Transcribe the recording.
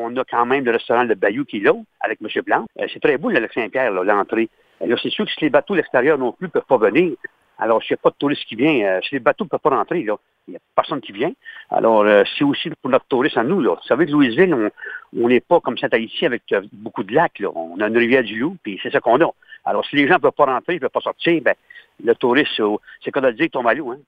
on a quand même le restaurant Le Bayou qui est là, avec M. Blanc. Euh, c'est très beau, le lac Saint-Pierre, l'entrée. Euh, là, c'est sûr que si les bateaux de l'extérieur non plus ne peuvent pas venir, alors s'il n'y a pas de touristes qui vient, euh, si les bateaux ne peuvent pas rentrer, il n'y a personne qui vient. Alors, c'est aussi pour notre touriste à nous. Vous savez que Louisville, on n'est pas comme Saint-Haïti avec beaucoup de lacs. On a une rivière du Loup, puis c'est ça qu'on a. Alors, si les gens ne peuvent pas rentrer, ils ne peuvent pas sortir, ben, le touriste, c'est comme de dire, tombe à l'eau. Hein.